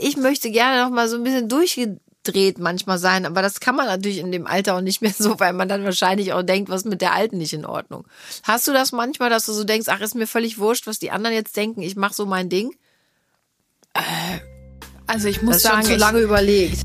ich möchte gerne noch mal so ein bisschen durchgedreht manchmal sein, aber das kann man natürlich in dem Alter auch nicht mehr so, weil man dann wahrscheinlich auch denkt, was mit der Alten nicht in Ordnung. Hast du das manchmal, dass du so denkst, ach, ist mir völlig wurscht, was die anderen jetzt denken, ich mache so mein Ding? Also ich muss Das sagen, schon zu lange überlegt.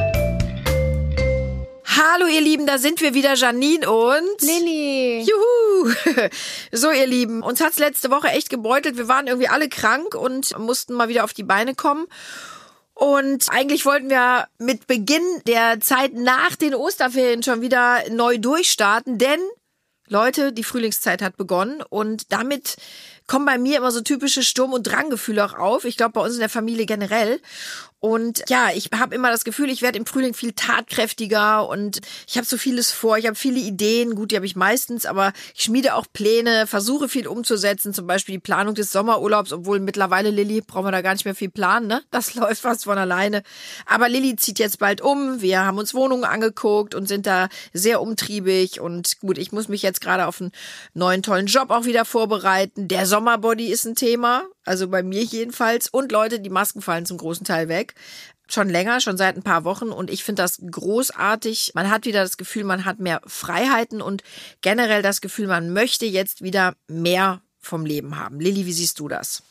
Hallo ihr Lieben, da sind wir wieder, Janine und Lili. Juhu! So, ihr Lieben, uns hat's letzte Woche echt gebeutelt. Wir waren irgendwie alle krank und mussten mal wieder auf die Beine kommen. Und eigentlich wollten wir mit Beginn der Zeit nach den Osterferien schon wieder neu durchstarten, denn Leute, die Frühlingszeit hat begonnen und damit kommen bei mir immer so typische Sturm- und Dranggefühle auch auf. Ich glaube, bei uns in der Familie generell. Und ja, ich habe immer das Gefühl, ich werde im Frühling viel tatkräftiger und ich habe so vieles vor. Ich habe viele Ideen, gut, die habe ich meistens, aber ich schmiede auch Pläne, versuche viel umzusetzen, zum Beispiel die Planung des Sommerurlaubs, obwohl mittlerweile Lilly brauchen wir da gar nicht mehr viel planen, ne? Das läuft fast von alleine. Aber Lilly zieht jetzt bald um. Wir haben uns Wohnungen angeguckt und sind da sehr umtriebig und gut, ich muss mich jetzt gerade auf einen neuen tollen Job auch wieder vorbereiten. Der Sommerbody ist ein Thema, also bei mir jedenfalls. Und Leute, die Masken fallen zum großen Teil weg. Schon länger, schon seit ein paar Wochen. Und ich finde das großartig. Man hat wieder das Gefühl, man hat mehr Freiheiten und generell das Gefühl, man möchte jetzt wieder mehr vom Leben haben. Lilly, wie siehst du das?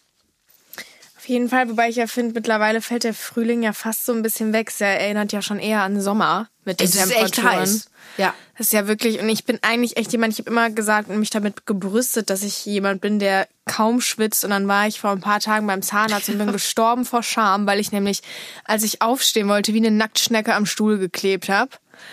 Auf jeden Fall, wobei ich ja finde, mittlerweile fällt der Frühling ja fast so ein bisschen weg. Es erinnert ja schon eher an Sommer mit den Es ist echt Temperaturen. heiß. Ja. Das ist ja wirklich, und ich bin eigentlich echt jemand, ich habe immer gesagt und mich damit gebrüstet, dass ich jemand bin, der kaum schwitzt. Und dann war ich vor ein paar Tagen beim Zahnarzt und bin gestorben vor Scham, weil ich nämlich, als ich aufstehen wollte, wie eine Nacktschnecke am Stuhl geklebt habe.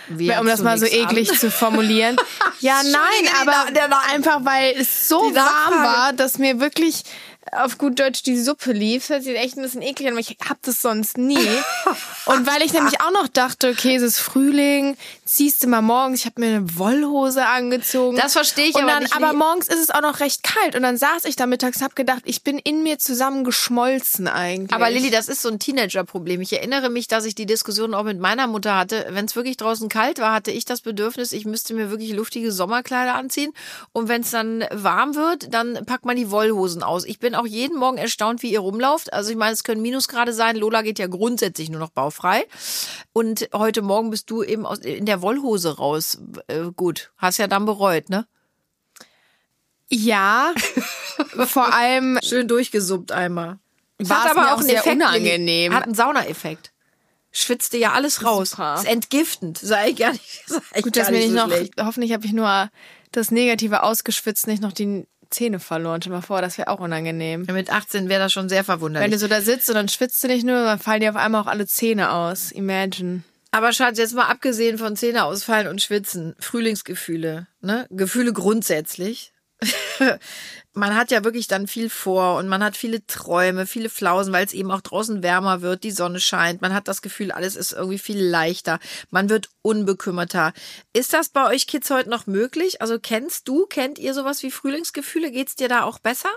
Wie um das mal so eklig an? zu formulieren. Ja, nein, aber einfach, weil es so warm war, dass mir wirklich auf gut Deutsch die Suppe lief. Das sieht echt ein bisschen eklig an, aber ich hab das sonst nie. Und weil ich nämlich auch noch dachte, okay, es ist Frühling, ziehst du mal morgens, ich habe mir eine Wollhose angezogen. Das verstehe ich und aber dann, nicht, Aber morgens ist es auch noch recht kalt. Und dann saß ich da mittags und hab gedacht, ich bin in mir zusammengeschmolzen eigentlich. Aber Lilly, das ist so ein Teenager-Problem. Ich erinnere mich, dass ich die Diskussion auch mit meiner Mutter hatte. Wenn es wirklich draußen kalt war, hatte ich das Bedürfnis, ich müsste mir wirklich luftige Sommerkleider anziehen. Und wenn es dann warm wird, dann packt man die Wollhosen aus. Ich bin auch jeden Morgen erstaunt, wie ihr rumlauft. Also ich meine, es können Minusgrade sein. Lola geht ja grundsätzlich nur noch baufrei. Und heute Morgen bist du eben aus, in der Wollhose raus. Äh, gut, hast ja dann bereut, ne? ja, vor allem Schön durchgesuppt einmal. War es mir auch sehr unangenehm. Hat einen Saunaeffekt. Schwitzte ja alles raus. Super. Ist entgiftend. Sei gar nicht, sei Gut, dass mir nicht nicht so noch, schlecht. hoffentlich habe ich nur das Negative ausgeschwitzt, nicht noch die Zähne verloren. Stell mal vor, das wäre auch unangenehm. Ja, Mit 18 wäre das schon sehr Wenn verwunderlich. du so da sitzt und dann schwitzt du nicht nur, dann fallen dir auf einmal auch alle Zähne aus. Imagine. Aber Schatz, jetzt mal abgesehen von Zähne ausfallen und schwitzen, Frühlingsgefühle, ne? Gefühle grundsätzlich. man hat ja wirklich dann viel vor und man hat viele Träume, viele Flausen, weil es eben auch draußen wärmer wird, die Sonne scheint. Man hat das Gefühl, alles ist irgendwie viel leichter. Man wird unbekümmerter. Ist das bei euch Kids heute noch möglich? Also kennst du, kennt ihr sowas wie Frühlingsgefühle? Geht's dir da auch besser?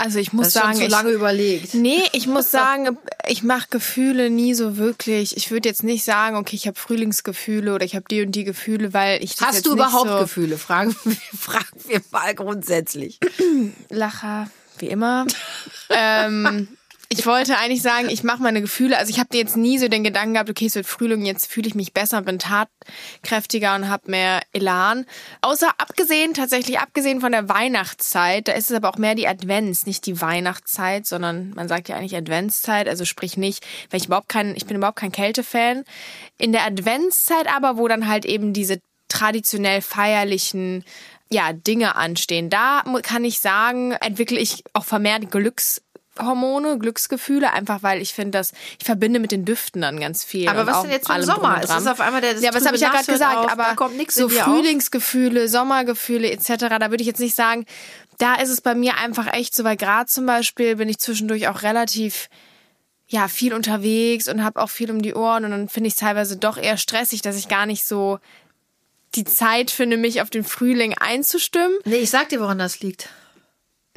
Also ich muss Das ist schon sagen, zu ich, lange überlegt. nee, ich muss sagen, ich mache Gefühle nie so wirklich. Ich würde jetzt nicht sagen, okay, ich habe Frühlingsgefühle oder ich habe die und die Gefühle, weil ich das Hast du überhaupt so Gefühle? Fragen wir, fragen wir mal grundsätzlich. Lacher, wie immer. ähm, ich wollte eigentlich sagen, ich mache meine Gefühle, also ich habe jetzt nie so den Gedanken gehabt, okay, es wird Frühling, jetzt fühle ich mich besser, bin tatkräftiger und habe mehr Elan. Außer abgesehen, tatsächlich abgesehen von der Weihnachtszeit, da ist es aber auch mehr die Advents, nicht die Weihnachtszeit, sondern man sagt ja eigentlich Adventszeit, also sprich nicht, weil ich überhaupt kein, ich bin überhaupt kein Kältefan. In der Adventszeit aber, wo dann halt eben diese traditionell feierlichen ja, Dinge anstehen. Da kann ich sagen, entwickle ich auch vermehrt Glückshormone, Glücksgefühle, einfach weil ich finde, dass ich verbinde mit den Düften dann ganz viel. Aber was denn jetzt im Sommer? ist auf einmal der- das Ja, was habe ich ja gerade gesagt, auf, aber da kommt nichts so in dir auf. Frühlingsgefühle, Sommergefühle etc., da würde ich jetzt nicht sagen, da ist es bei mir einfach echt so, weil gerade zum Beispiel bin ich zwischendurch auch relativ ja, viel unterwegs und habe auch viel um die Ohren und dann finde ich es teilweise doch eher stressig, dass ich gar nicht so die Zeit finde, mich auf den Frühling einzustimmen. Nee, ich sag dir, woran das liegt.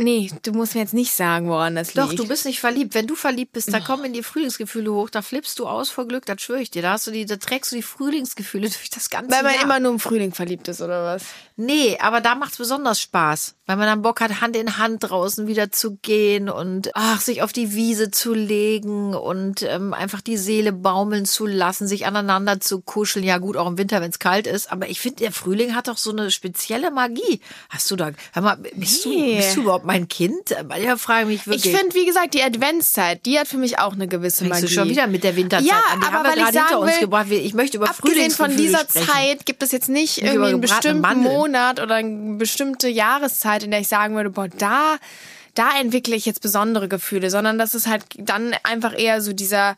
Nee, du musst mir jetzt nicht sagen, woran das Doch, liegt. du bist nicht verliebt. Wenn du verliebt bist, da kommen in die Frühlingsgefühle hoch, da flippst du aus vor Glück, das schwöre ich dir. Da hast du die, da trägst du die Frühlingsgefühle durch das ganze Weil man Jahr. immer nur im Frühling verliebt ist, oder was? Nee, aber da macht's besonders Spaß, weil man dann Bock hat, Hand in Hand draußen wieder zu gehen und ach, sich auf die Wiese zu legen und ähm, einfach die Seele baumeln zu lassen, sich aneinander zu kuscheln. Ja gut, auch im Winter, wenn's kalt ist, aber ich finde, der Frühling hat doch so eine spezielle Magie. Hast du da, hör mal, bist, du, Nee. bist du überhaupt mein Kind? Ja, frage mich wirklich. Ich finde, wie gesagt, die Adventszeit, die hat für mich auch eine gewisse Magie. du schon wieder mit der Winterzeit Ja, an? Die aber haben wir weil ich gerade hinter sagen uns will, gebracht. Ich möchte über Abgesehen von dieser sprechen. Zeit gibt es jetzt nicht über irgendwie einen bestimmten Mandeln. Monat oder eine bestimmte Jahreszeit, in der ich sagen würde, boah, da, da entwickle ich jetzt besondere Gefühle, sondern das ist halt dann einfach eher so dieser,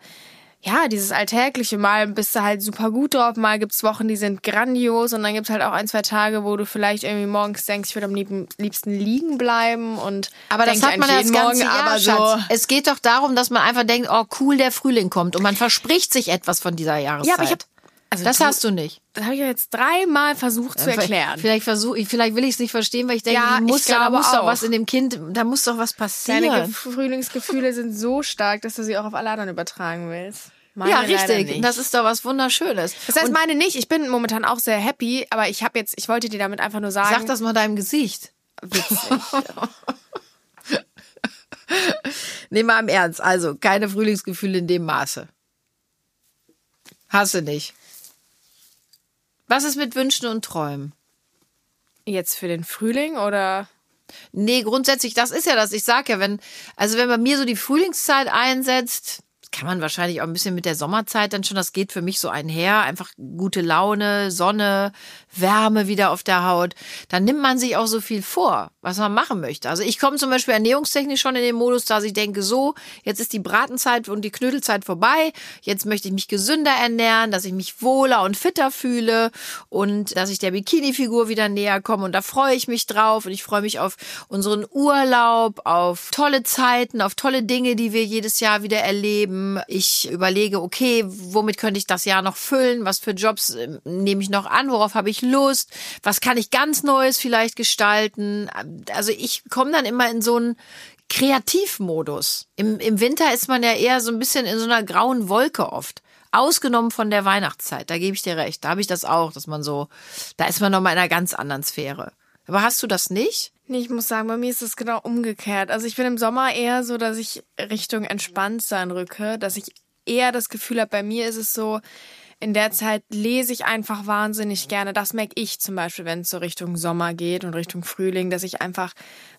ja, dieses alltägliche Mal bist du halt super gut drauf, mal gibt's Wochen, die sind grandios und dann gibt's halt auch ein, zwei Tage, wo du vielleicht irgendwie morgens denkst, ich würde am liebsten liegen bleiben und Aber das hat man ja das ganze Morgen, Jahr, aber Schatz. so. Es geht doch darum, dass man einfach denkt, oh cool, der Frühling kommt und man verspricht sich etwas von dieser Jahreszeit. Ja, aber ich hab- also das du- hast du nicht. Das habe ich ja jetzt dreimal versucht zu erklären. Vielleicht versuche ich, vielleicht will ich es nicht verstehen, weil ich denke, Ja, muss ja, da muss doch auch. was in dem Kind, da muss doch was Deine passieren. Ge- Frühlingsgefühle sind so stark, dass du sie auch auf alle anderen übertragen willst. Meine Ja, richtig. Das ist doch was Wunderschönes. das heißt, und meine nicht. Ich bin momentan auch sehr happy, aber ich habe jetzt, ich wollte dir damit einfach nur sagen. sag das mal deinem Gesicht. witzig. Nehmen wir im Ernst. Also, keine Frühlingsgefühle in dem Maße. Hast du nicht. Was ist mit Wünschen und Träumen? Jetzt für den Frühling oder? Nee, grundsätzlich, das ist ja das. Ich sag ja, wenn, also wenn bei mir so die Frühlingszeit einsetzt, kann man wahrscheinlich auch ein bisschen mit der Sommerzeit dann schon, das geht für mich so einher, einfach gute Laune, Sonne, Wärme wieder auf der Haut, dann nimmt man sich auch so viel vor, was man machen möchte. Also ich komme zum Beispiel ernährungstechnisch schon in den Modus, dass ich denke, so, jetzt ist die Bratenzeit und die Knödelzeit vorbei, jetzt möchte ich mich gesünder ernähren, dass ich mich wohler und fitter fühle und dass ich der Bikini-Figur wieder näher komme und da freue ich mich drauf und ich freue mich auf unseren Urlaub, auf tolle Zeiten, auf tolle Dinge, die wir jedes Jahr wieder erleben. Ich überlege, okay, womit könnte ich das Jahr noch füllen? Was für Jobs äh, nehme ich noch an? Worauf habe ich Lust? Was kann ich ganz Neues vielleicht gestalten? Also ich komme dann immer in so einen Kreativmodus. Im, Im Winter ist man ja eher so ein bisschen in so einer grauen Wolke oft. Ausgenommen von der Weihnachtszeit, da gebe ich dir recht. Da habe ich das auch, dass man so, da ist man noch mal in einer ganz anderen Sphäre. Aber hast du das nicht? Nee, ich muss sagen, bei mir ist es genau umgekehrt. Also ich bin im Sommer eher so, dass ich Richtung Entspanntsein rücke, dass ich eher das Gefühl habe, bei mir ist es so, in der Zeit lese ich einfach wahnsinnig gerne. Das merke ich zum Beispiel, wenn es so Richtung Sommer geht und Richtung Frühling, dass ich einfach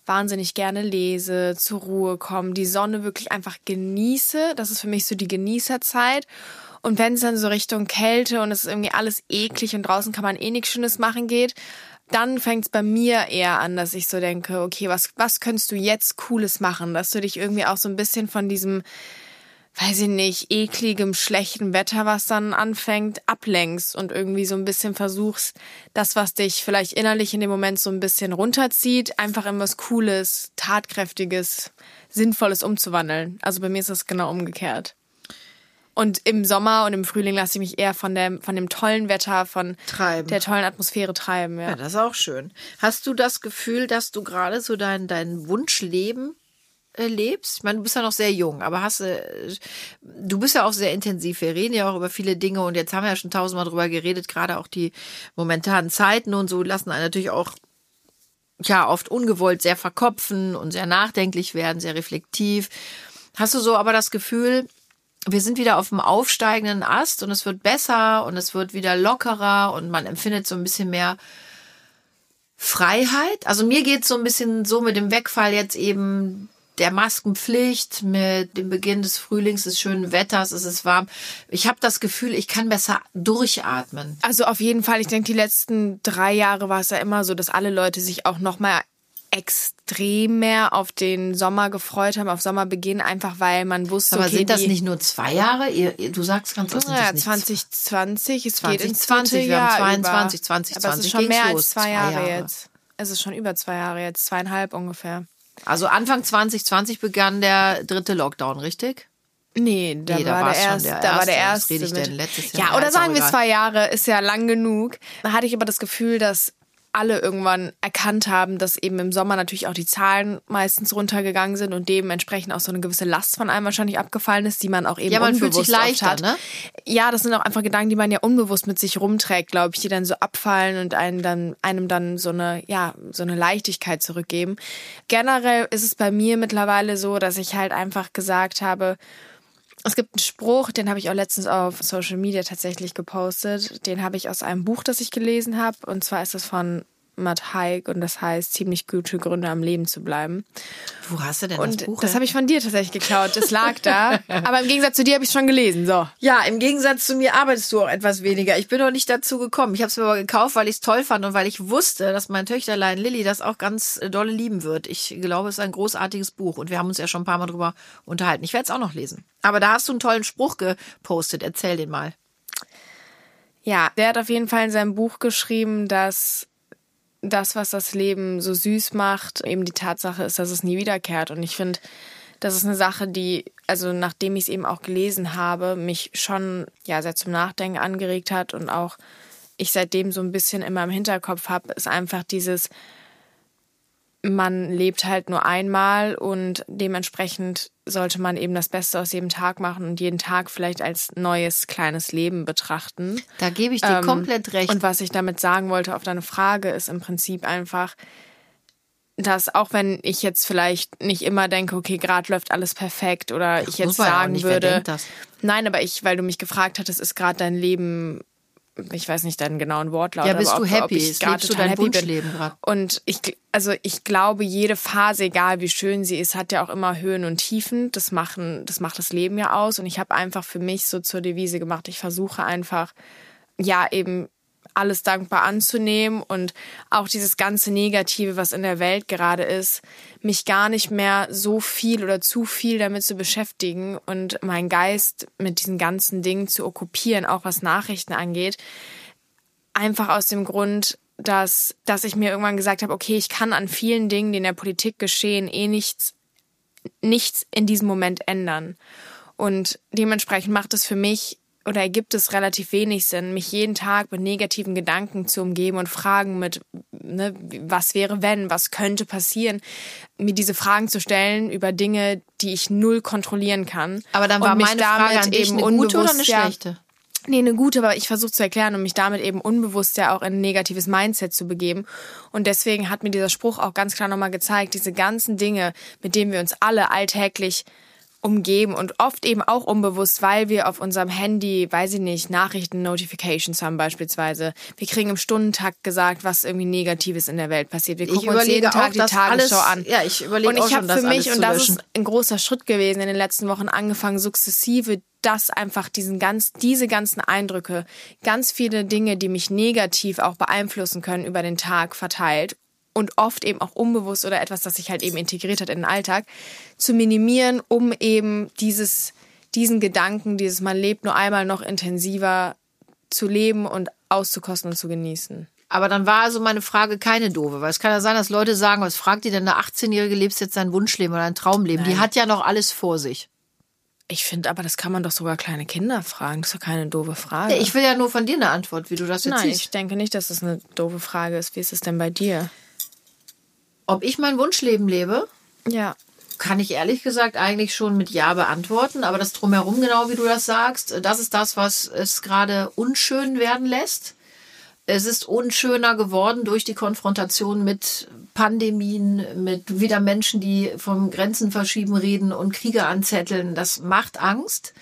wahnsinnig gerne lese, zur Ruhe komme, die Sonne wirklich einfach genieße. Das ist für mich so die Genießerzeit. Und wenn es dann so Richtung Kälte und es ist irgendwie alles eklig und draußen kann man eh nichts Schönes machen geht, dann fängt es bei mir eher an, dass ich so denke, okay, was, was könntest du jetzt Cooles machen, dass du dich irgendwie auch so ein bisschen von diesem, weiß ich nicht, ekligem, schlechten Wetter, was dann anfängt, ablenkst und irgendwie so ein bisschen versuchst, das, was dich vielleicht innerlich in dem Moment so ein bisschen runterzieht, einfach in was Cooles, Tatkräftiges, Sinnvolles umzuwandeln. Also bei mir ist das genau umgekehrt. Und im Sommer und im Frühling lasse ich mich eher von dem, von dem tollen Wetter, von Treiben. der tollen Atmosphäre treiben. Ja. Ja, das ist auch schön. Hast du das Gefühl, dass du gerade so dein, dein Wunschleben äh, lebst? Ich meine, du bist ja noch sehr jung, aber hast äh, du bist ja auch sehr intensiv. Wir reden ja auch über viele Dinge und jetzt haben wir ja schon tausendmal drüber geredet, gerade auch die momentanen Zeiten und so lassen einen natürlich auch ja oft ungewollt sehr verkopfen und sehr nachdenklich werden, sehr reflektiv. Hast du so aber das Gefühl, wir sind wieder auf dem aufsteigenden Ast und es wird besser und es wird wieder lockerer und man empfindet so ein bisschen mehr Freiheit. Also mir geht so ein bisschen so mit dem Wegfall jetzt eben der Maskenpflicht, mit dem Beginn des Frühlings, des schönen Wetters, es ist warm. Ich habe das Gefühl, ich kann besser durchatmen. Also auf jeden Fall, ich denke, die letzten drei Jahre war es ja immer so, dass alle Leute sich auch noch mal extrem mehr auf den Sommer gefreut haben, auf Sommerbeginn, einfach weil man wusste, Aber okay, sind das nicht nur zwei Jahre? Ihr, du sagst ganz oft, Ja, nicht 2020, es geht ins 2020, dritte wir haben Jahr 22, über. 2020 Aber es ist schon mehr los, als zwei Jahre, Jahre. jetzt. Es ist schon über zwei Jahre jetzt, zweieinhalb ungefähr. Also Anfang 2020 begann der dritte Lockdown, richtig? Nee, da, Nee, da war, der erste, der da war der erste. Was rede ich denn? Letztes Jahr? Ja, oder sagen wir zwei Jahre, ist ja lang genug. Da hatte ich aber das Gefühl, dass alle irgendwann erkannt haben, dass eben im Sommer natürlich auch die Zahlen meistens runtergegangen sind und dementsprechend auch so eine gewisse Last von einem wahrscheinlich abgefallen ist, die man auch eben Ja, man fühlt unbewusst sich leichter, oft hat. ne? Ja, das sind auch einfach Gedanken, die man ja unbewusst mit sich rumträgt, glaube ich, die dann so abfallen und einen dann, einem dann so eine, ja, so eine Leichtigkeit zurückgeben. Generell ist es bei mir mittlerweile so, dass ich halt einfach gesagt habe, es gibt einen Spruch, den habe ich auch letztens auf Social Media tatsächlich gepostet. Den habe ich aus einem Buch, das ich gelesen habe. Und zwar ist es von Matt Haig und das heißt ziemlich gute Gründe am Leben zu bleiben. Wo hast du denn Und das Buch? das habe ich von dir tatsächlich geklaut. Das lag da. Aber im Gegensatz zu dir habe ich es schon gelesen. So. Ja, im Gegensatz zu mir arbeitest du auch etwas weniger. Ich bin noch nicht dazu gekommen. Ich habe es mir aber gekauft, weil ich es toll fand und weil ich wusste, dass mein Töchterlein Lilly das auch ganz äh, dolle lieben wird. Ich glaube, es ist ein großartiges Buch und wir haben uns ja schon ein paar Mal drüber unterhalten. Ich werde es auch noch lesen. Aber da hast du einen tollen Spruch gepostet. Erzähl den mal. Ja, der hat auf jeden Fall in seinem Buch geschrieben, dass das, was das Leben so süß macht, eben die Tatsache ist, dass es nie wiederkehrt. Und ich finde, das ist eine Sache, die, also nachdem ich es eben auch gelesen habe, mich schon ja sehr zum Nachdenken angeregt hat und auch ich seitdem so ein bisschen immer im Hinterkopf habe, ist einfach dieses, man lebt halt nur einmal und dementsprechend sollte man eben das Beste aus jedem Tag machen und jeden Tag vielleicht als neues kleines Leben betrachten. Da gebe ich dir komplett recht. Und was ich damit sagen wollte auf deine Frage ist im Prinzip einfach, dass auch wenn ich jetzt vielleicht nicht immer denke, okay, gerade läuft alles perfekt oder ich jetzt sagen nicht, würde, das? nein, aber ich, weil du mich gefragt hattest, ist gerade dein Leben, ich weiß nicht deinen genauen Wortlaut, Ja, bist aber du ob, ob happy? ich gerade Lebst du dein happy. Wunschleben grad? Und ich, also ich glaube, jede Phase, egal wie schön sie ist, hat ja auch immer Höhen und Tiefen. Das machen, das macht das Leben ja aus. Und ich habe einfach für mich so zur Devise gemacht. Ich versuche einfach, ja, eben alles dankbar anzunehmen und auch dieses ganze Negative, was in der Welt gerade ist, mich gar nicht mehr so viel oder zu viel damit zu beschäftigen und meinen Geist mit diesen ganzen Dingen zu okkupieren, auch was Nachrichten angeht. Einfach aus dem Grund, dass, dass ich mir irgendwann gesagt habe, okay, ich kann an vielen Dingen, die in der Politik geschehen, eh nichts, nichts in diesem Moment ändern. Und dementsprechend macht es für mich oder ergibt es relativ wenig Sinn, mich jeden Tag mit negativen Gedanken zu umgeben und Fragen mit, ne, was wäre wenn, was könnte passieren, mir diese Fragen zu stellen über Dinge, die ich null kontrollieren kann. Aber dann Und war mich meine Frage an dich eben eine gute oder eine unbewusst, ja, schlechte? Nee, eine gute, aber ich versuche zu erklären und mich damit eben unbewusst ja auch in ein negatives Mindset zu begeben. Und deswegen hat mir dieser Spruch auch ganz klar nochmal gezeigt, diese ganzen Dinge, mit denen wir uns alle alltäglich umgeben und oft eben auch unbewusst, weil wir auf unserem Handy, weiß ich nicht, Nachrichten, Notifications haben beispielsweise. Wir kriegen im Stundentakt gesagt, was irgendwie Negatives in der Welt passiert. Wir Ich gucken uns jeden Tag die Tagesschau alles- an. ja, ich überlege und ich habe für mich, und das ist ein großer Schritt gewesen in den letzten Wochen angefangen, sukzessive das einfach diesen ganz, diese ganzen Eindrücke, ganz viele Dinge, die mich negativ auch beeinflussen können über den Tag verteilt und oft eben auch unbewusst oder etwas, das sich halt eben integriert hat in den Alltag, zu minimieren, um eben dieses, diesen Gedanken, dieses man lebt nur einmal noch intensiver zu leben und auszukosten und zu genießen. Aber dann war also meine Frage keine doofe, weil es kann ja sein, dass Leute sagen, was fragt die denn eine 18-Jährige, lebst jetzt dein Wunschleben oder ein Traumleben? Die hat ja noch alles vor sich. Ich finde aber, das kann man doch sogar kleine Kinder fragen. Das ist doch keine doofe Frage. Ich will ja nur von dir eine Antwort, wie du das jetzt Nein, ich siehst. denke nicht, dass das eine doofe Frage ist. Wie ist es denn bei dir? Ob ich mein Wunschleben lebe, Ja. kann ich ehrlich gesagt eigentlich schon mit Ja beantworten. Aber das drumherum, genau wie du das sagst, das ist das, was es gerade unschön werden lässt. Es ist unschöner geworden durch die Konfrontation mit Pandemien, mit wieder Menschen, die vom Grenzen verschieben reden und Kriege anzetteln. Das macht Angst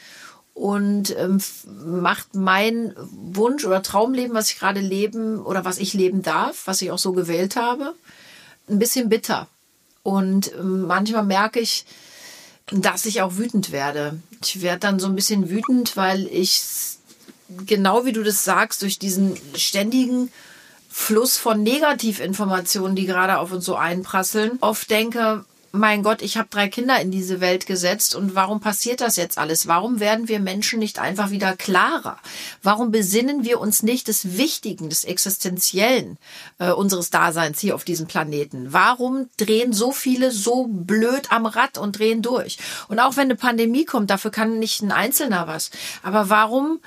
und ähm, macht mein Wunsch oder Traumleben, was ich gerade leben oder was ich leben darf, was ich auch so gewählt habe, ein bisschen bitter. Und ähm, manchmal merke ich, dass ich auch wütend werde. Ich werde dann so ein bisschen wütend, weil ich genau wie du das sagst, durch diesen ständigen Fluss von Negativinformationen, die gerade auf uns so einprasseln, oft denke, mein Gott, ich habe drei Kinder in diese Welt gesetzt und warum passiert das jetzt alles? Warum werden wir Menschen nicht einfach wieder klarer? Warum besinnen wir uns nicht des Wichtigen, des Existenziellen äh, unseres Daseins hier auf diesem Planeten? Warum drehen so viele so blöd am Rad und drehen durch? Und auch wenn eine Pandemie kommt, dafür kann nicht ein Einzelner was. Aber warum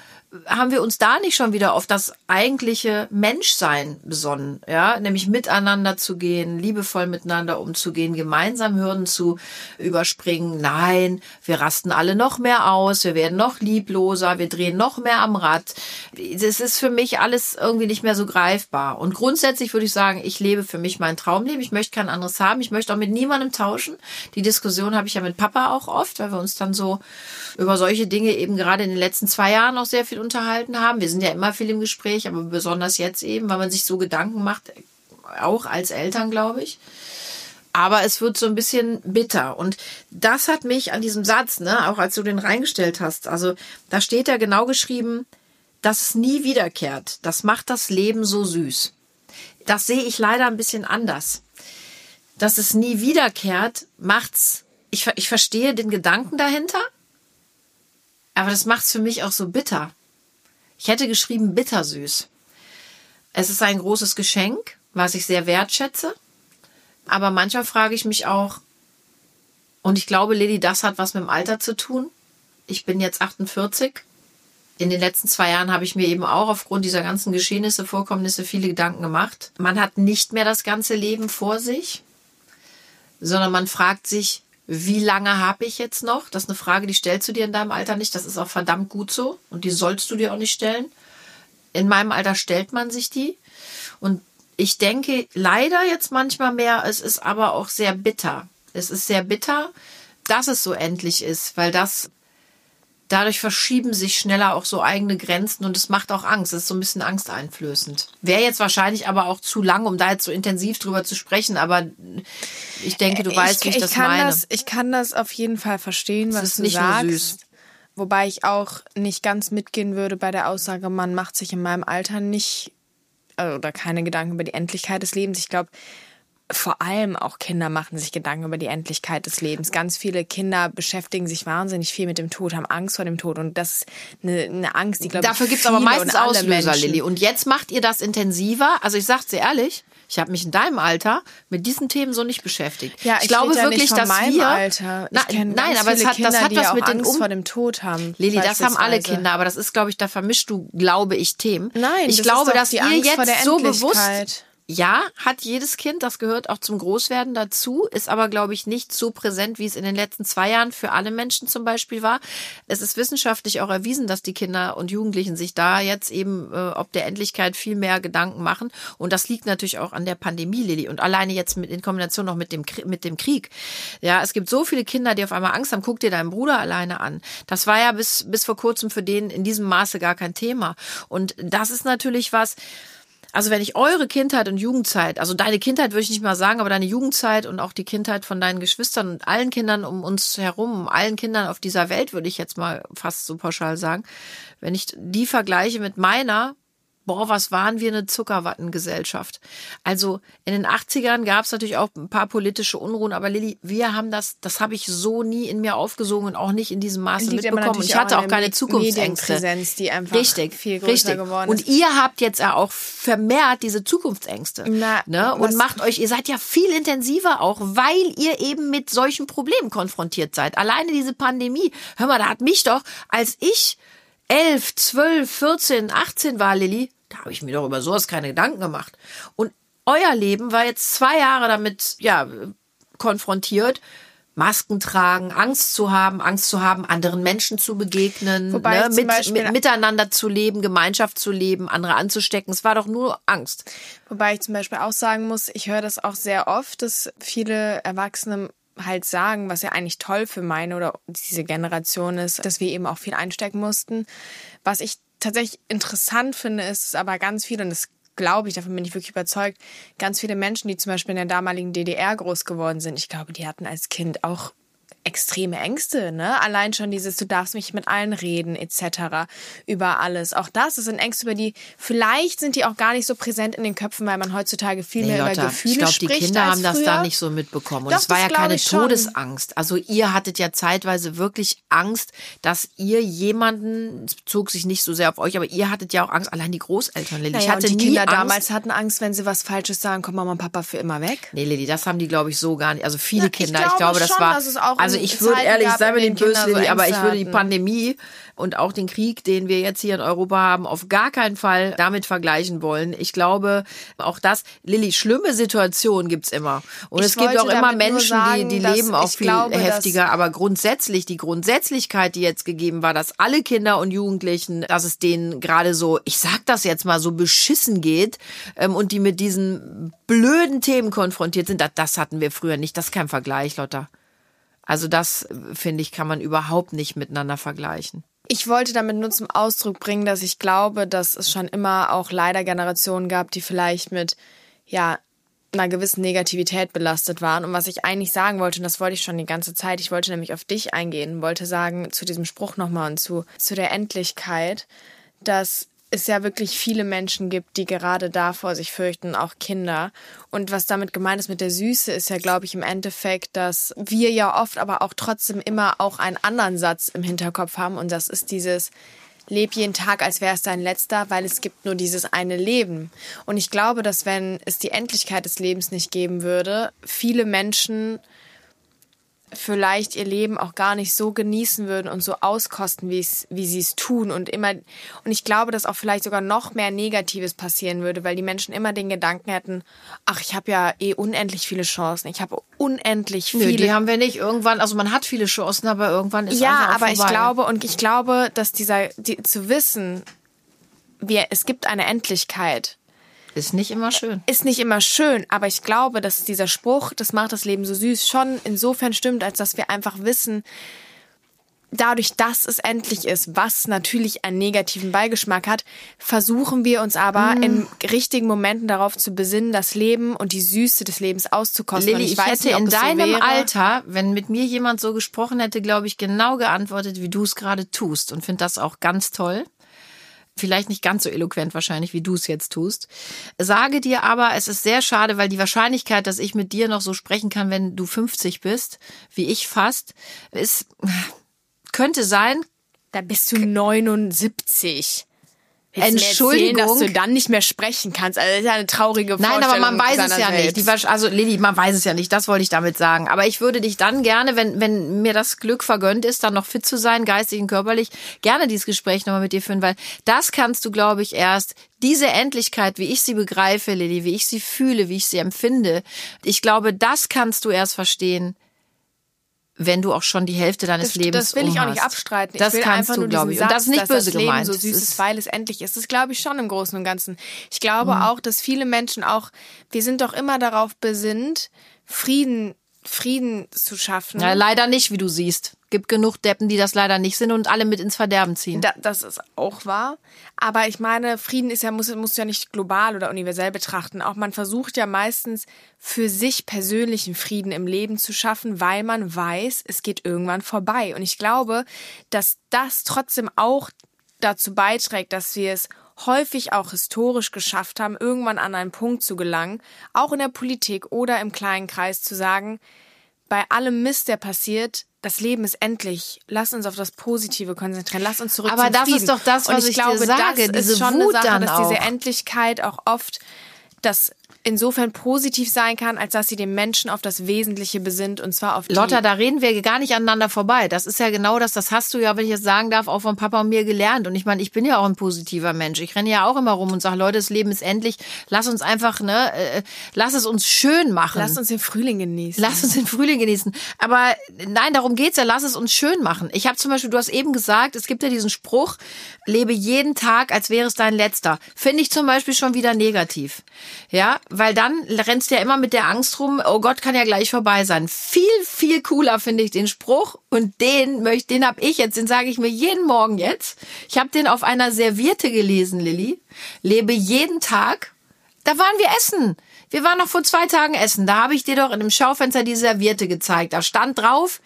haben wir uns da nicht schon wieder auf das eigentliche Menschsein besonnen, ja, nämlich miteinander zu gehen, liebevoll miteinander umzugehen, gemeinsam Hürden zu überspringen. Nein, wir rasten alle noch mehr aus, wir werden noch liebloser, wir drehen noch mehr am Rad. Das ist für mich alles irgendwie nicht mehr so greifbar. Und grundsätzlich würde ich sagen, ich lebe für mich mein Traumleben. Ich möchte kein anderes haben. Ich möchte auch mit niemandem tauschen. Die Diskussion habe ich ja mit Papa auch oft, weil wir uns dann so über solche Dinge eben gerade in den letzten zwei Jahren auch sehr viel unterhalten haben. Wir sind ja immer viel im Gespräch, aber besonders jetzt eben, weil man sich so Gedanken macht, auch als Eltern, glaube ich. Aber es wird so ein bisschen bitter. Und das hat mich an diesem Satz, ne, auch als du den reingestellt hast, also da steht ja genau geschrieben, dass es nie wiederkehrt. Das macht das Leben so süß. Das sehe ich leider ein bisschen anders. Dass es nie wiederkehrt, macht's. Ich, ich verstehe den Gedanken dahinter, aber das macht's für mich auch so bitter. Ich hätte geschrieben bittersüß. Es ist ein großes Geschenk, was ich sehr wertschätze. Aber manchmal frage ich mich auch, und ich glaube, Lilly, das hat was mit dem Alter zu tun. Ich bin jetzt 48. In den letzten zwei Jahren habe ich mir eben auch aufgrund dieser ganzen Geschehnisse, Vorkommnisse viele Gedanken gemacht. Man hat nicht mehr das ganze Leben vor sich, sondern man fragt sich, wie lange habe ich jetzt noch? Das ist eine Frage, die stellst du dir in deinem Alter nicht. Das ist auch verdammt gut so und die sollst du dir auch nicht stellen. In meinem Alter stellt man sich die. Und ich denke leider jetzt manchmal mehr, es ist aber auch sehr bitter. Es ist sehr bitter, dass es so endlich ist, weil das dadurch verschieben sich schneller auch so eigene Grenzen und es macht auch Angst. Es ist so ein bisschen angsteinflößend. Wäre jetzt wahrscheinlich aber auch zu lang, um da jetzt so intensiv drüber zu sprechen, aber ich denke, du weißt, wie ich, ich das meine. Das, ich kann das auf jeden Fall verstehen, was du nicht sagst. Nur süß. Wobei ich auch nicht ganz mitgehen würde bei der Aussage, man macht sich in meinem Alter nicht äh, oder keine Gedanken über die Endlichkeit des Lebens. Ich glaube, vor allem auch Kinder machen sich Gedanken über die Endlichkeit des Lebens. Ganz viele Kinder beschäftigen sich wahnsinnig viel mit dem Tod, haben Angst vor dem Tod und das ist eine, eine Angst, die glaube Dafür gibt es aber meistens Auslöser, Lilly. Und jetzt macht ihr das intensiver. Also ich sag's dir ehrlich, ich habe mich in deinem Alter mit diesen Themen so nicht beschäftigt. Ja, ich, ich glaube wirklich, dass wir Alter. Ich na, nein, aber es hat, Kinder, das hat was mit den um vor dem Tod haben. Lilly, das haben alle Kinder, aber das ist glaube ich, da vermischst du, glaube ich, Themen. Nein, ich glaube, dass ihr jetzt so bewusst ja, hat jedes Kind, das gehört auch zum Großwerden dazu, ist aber, glaube ich, nicht so präsent, wie es in den letzten zwei Jahren für alle Menschen zum Beispiel war. Es ist wissenschaftlich auch erwiesen, dass die Kinder und Jugendlichen sich da jetzt eben äh, ob der Endlichkeit viel mehr Gedanken machen. Und das liegt natürlich auch an der Pandemie, Lilly. Und alleine jetzt mit, in Kombination noch mit dem, mit dem Krieg. Ja, es gibt so viele Kinder, die auf einmal Angst haben. Guck dir deinen Bruder alleine an. Das war ja bis, bis vor kurzem für den in diesem Maße gar kein Thema. Und das ist natürlich was, also wenn ich eure Kindheit und Jugendzeit, also deine Kindheit würde ich nicht mal sagen, aber deine Jugendzeit und auch die Kindheit von deinen Geschwistern und allen Kindern um uns herum, allen Kindern auf dieser Welt, würde ich jetzt mal fast so pauschal sagen, wenn ich die vergleiche mit meiner, boah, was waren wir eine Zuckerwattengesellschaft. Also in den 80ern gab es natürlich auch ein paar politische Unruhen, aber Lilly, wir haben das, das habe ich so nie in mir aufgesogen und auch nicht in diesem Maße Liegt mitbekommen. Und ich hatte auch keine Zukunftsängste. die einfach richtig, viel größer richtig. geworden ist. Und ihr habt jetzt ja auch vermehrt diese Zukunftsängste. Na, ne? Und macht euch, ihr seid ja viel intensiver auch, weil ihr eben mit solchen Problemen konfrontiert seid. Alleine diese Pandemie, hör mal, da hat mich doch, als ich elf, zwölf, 14, 18 war, Lilly, da habe ich mir doch über sowas keine Gedanken gemacht. Und euer Leben war jetzt zwei Jahre damit, ja, konfrontiert. Masken tragen, Angst zu haben, Angst zu haben, anderen Menschen zu begegnen, Wobei ne, mit, mit, miteinander zu leben, Gemeinschaft zu leben, andere anzustecken. Es war doch nur Angst. Wobei ich zum Beispiel auch sagen muss, ich höre das auch sehr oft, dass viele Erwachsene halt sagen, was ja eigentlich toll für meine oder diese Generation ist, dass wir eben auch viel einstecken mussten. Was ich tatsächlich interessant finde, ist aber ganz viele, und das glaube ich, davon bin ich wirklich überzeugt, ganz viele Menschen, die zum Beispiel in der damaligen DDR groß geworden sind, ich glaube, die hatten als Kind auch extreme Ängste, ne? Allein schon dieses, du darfst mich mit allen reden, etc. über alles. Auch das, das sind Ängste, über die vielleicht sind die auch gar nicht so präsent in den Köpfen, weil man heutzutage viel Nee, mehr Lotta, über Gefühle ich glaube, die spricht Kinder haben das früher. da nicht so mitbekommen. Und Doch, es war ja glaub keine ich. Todesangst. Also ihr hattet ja zeitweise wirklich Angst, dass ihr jemanden, es bezog sich nicht so sehr auf euch, aber ihr hattet ja auch Angst, allein die Großeltern, Lilly. ich Naja, hatte und die Kinder Angst. damals hatten Angst, wenn sie was Falsches sagen, kommt Mama und Papa für immer weg. Nee, Lilly, das haben die, glaube ich, so gar nicht. Also viele ich Kinder, ich glaube glaube, das schon, war. auch also ich würde ehrlich, sei mir nicht böse, so aber ich würde die. Pandemie und auch den Krieg, den wir jetzt hier in Europa haben, auf gar keinen Fall damit vergleichen wollen. Ich glaube, auch das, Lilly, schlimme Situationen gibt's immer. Und Ich es gibt auch immer Menschen, sagen, die, die leben auch viel glaube, heftiger. Aber grundsätzlich, die Grundsätzlichkeit, die jetzt gegeben war, dass alle Kinder und Jugendlichen, dass es denen gerade so, ich sag das jetzt mal, so beschissen geht ähm, und die mit diesen blöden Themen konfrontiert sind, das, das hatten wir früher nicht. Das ist kein Vergleich, Lotta. Also das, finde ich, kann man überhaupt nicht miteinander vergleichen. Ich wollte damit nur zum Ausdruck bringen, dass ich glaube, dass es schon immer auch leider Generationen gab, die vielleicht mit, ja, einer gewissen Negativität belastet waren. Und was ich eigentlich sagen wollte, und das wollte ich schon die ganze Zeit, ich wollte nämlich auf dich eingehen, wollte sagen zu diesem Spruch nochmal und zu, zu der Endlichkeit, dass es ja wirklich viele Menschen gibt, die gerade davor sich fürchten, auch Kinder. Und was damit gemeint ist mit der Süße, ist ja, glaube ich, im Endeffekt, dass wir ja oft aber auch trotzdem immer auch einen anderen Satz im Hinterkopf haben. Und das ist dieses, leb jeden Tag, als wäre es dein letzter, weil es gibt nur dieses eine Leben. Und ich glaube, dass wenn es die Endlichkeit des Lebens nicht geben würde, viele Menschen vielleicht ihr Leben auch gar nicht so genießen würden und so auskosten, wie sie es tun und immer, und ich glaube, dass auch vielleicht sogar noch mehr Negatives passieren würde, weil die Menschen immer den Gedanken hätten, ach, ich habe ja eh unendlich viele Chancen, ich habe unendlich viele die haben wir nicht. Irgendwann, also man hat viele Chancen, aber irgendwann ist ja, aber ich vorbei. glaube und ich glaube, dass dieser die, zu wissen, wir es gibt eine Endlichkeit, ist nicht immer schön. ist nicht immer schön, aber ich glaube, dass dieser Spruch, das macht das Leben so süß, schon insofern stimmt, als dass wir einfach wissen, dadurch, dass es endlich ist, was natürlich einen negativen Beigeschmack hat, versuchen wir uns aber Mm. in richtigen Momenten darauf zu besinnen, das Leben und die Süße des Lebens auszukosten. Lilly, und ich, weiß hätte nicht, in so deinem wäre. Alter, wenn mit mir jemand so gesprochen hätte, glaube ich, genau geantwortet, wie du es gerade tust. Und finde das auch ganz toll. Vielleicht nicht ganz so eloquent wahrscheinlich, wie du es jetzt tust. Sage dir aber, es ist sehr schade, weil die Wahrscheinlichkeit, dass ich mit dir noch so sprechen kann, wenn du 50 bist, wie ich fast, ist, könnte sein, Da bist du 79. Entschuldigung. Erzählen, dass du dann nicht mehr sprechen kannst. Also das ist ja eine traurige Nein, Vorstellung. aber man weiß es ja nicht. selbst. Die, Wahrsch- also Lilly, man weiß es ja nicht. Das wollte ich damit sagen. Aber ich würde dich dann gerne, wenn, wenn mir das Glück vergönnt ist, dann noch fit zu sein, geistig und körperlich, gerne dieses Gespräch nochmal mit dir führen, weil das kannst du, glaube ich, erst diese Endlichkeit, wie ich sie begreife, Lilly, wie ich sie fühle, wie ich sie empfinde. Ich glaube, das kannst du erst verstehen, wenn du auch schon die Hälfte deines das, Lebens das will ich auch nicht abstreiten. Das kannst du, glaube ich. Und das ist nicht Satz, böse dass das Leben gemeint. so Es süß ist, weil es endlich ist. Das glaube ich schon im Großen und Ganzen. Ich glaube Mhm. auch, dass viele Menschen auch, wir sind doch immer darauf besinnt, Frieden, Frieden zu schaffen. Ja, leider nicht, wie du siehst. Gibt genug Deppen, die das leider nicht sind und alle mit ins Verderben ziehen. Da, das ist auch wahr. Aber ich meine, Frieden ist ja, muss, muss ja nicht global oder universell betrachten. Auch man versucht ja meistens für sich persönlichen Frieden im Leben zu schaffen, weil man weiß, es geht irgendwann vorbei. Und ich glaube, dass das trotzdem auch dazu beiträgt, dass wir es häufig auch historisch geschafft haben, irgendwann an einen Punkt zu gelangen, auch in der Politik oder im kleinen Kreis zu sagen, bei allem Mist, der passiert, das Leben ist endlich. Lass uns auf das Positive konzentrieren. Lass uns zurück Aber zum das Frieden. ist doch das, Und was ich, ich dir glaube, sage, das diese ist schon Wut eine Sache, dass diese auch. Endlichkeit auch oft das insofern positiv sein kann, als dass sie den Menschen auf das Wesentliche besinnt und zwar auf die Lotta, da reden wir gar nicht aneinander vorbei. Das ist ja genau das, das hast du ja, wenn ich jetzt sagen darf, auch von Papa und mir gelernt. Und ich meine, ich bin ja auch ein positiver Mensch. Ich renne ja auch immer rum und sage, Leute, das Leben ist endlich. Lass uns einfach, ne, äh, lass es uns schön machen. Lass uns den Frühling genießen. Lass uns den Frühling genießen. Aber nein, darum geht's ja. Lass es uns schön machen. Ich habe zum Beispiel, du hast eben gesagt, es gibt ja diesen Spruch, lebe jeden Tag, als wäre es dein letzter. Finde ich zum Beispiel schon wieder negativ. Ja, weil dann rennst du ja immer mit der Angst rum, oh Gott, kann ja gleich vorbei sein. Viel, viel cooler finde ich den Spruch und den möchte, den habe ich jetzt, den sage ich mir jeden Morgen jetzt. Ich habe den auf einer Serviette gelesen, Lilly. Lebe jeden Tag da waren wir essen. Wir waren noch vor zwei Tagen essen. Da habe ich dir doch in dem Schaufenster die Serviette gezeigt. Da stand drauf,